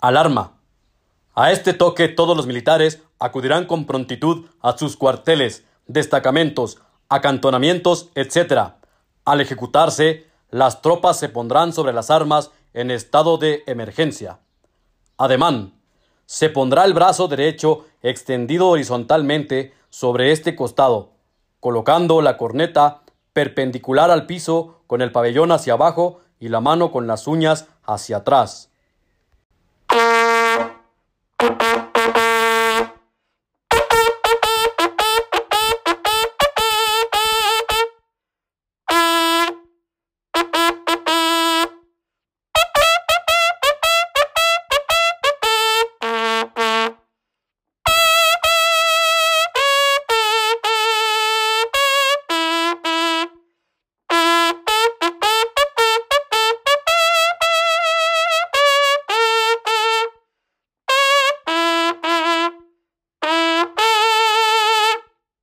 Alarma. A este toque todos los militares acudirán con prontitud a sus cuarteles, destacamentos, acantonamientos, etc. Al ejecutarse, las tropas se pondrán sobre las armas en estado de emergencia. Ademán. Se pondrá el brazo derecho extendido horizontalmente sobre este costado, colocando la corneta perpendicular al piso con el pabellón hacia abajo y la mano con las uñas hacia atrás.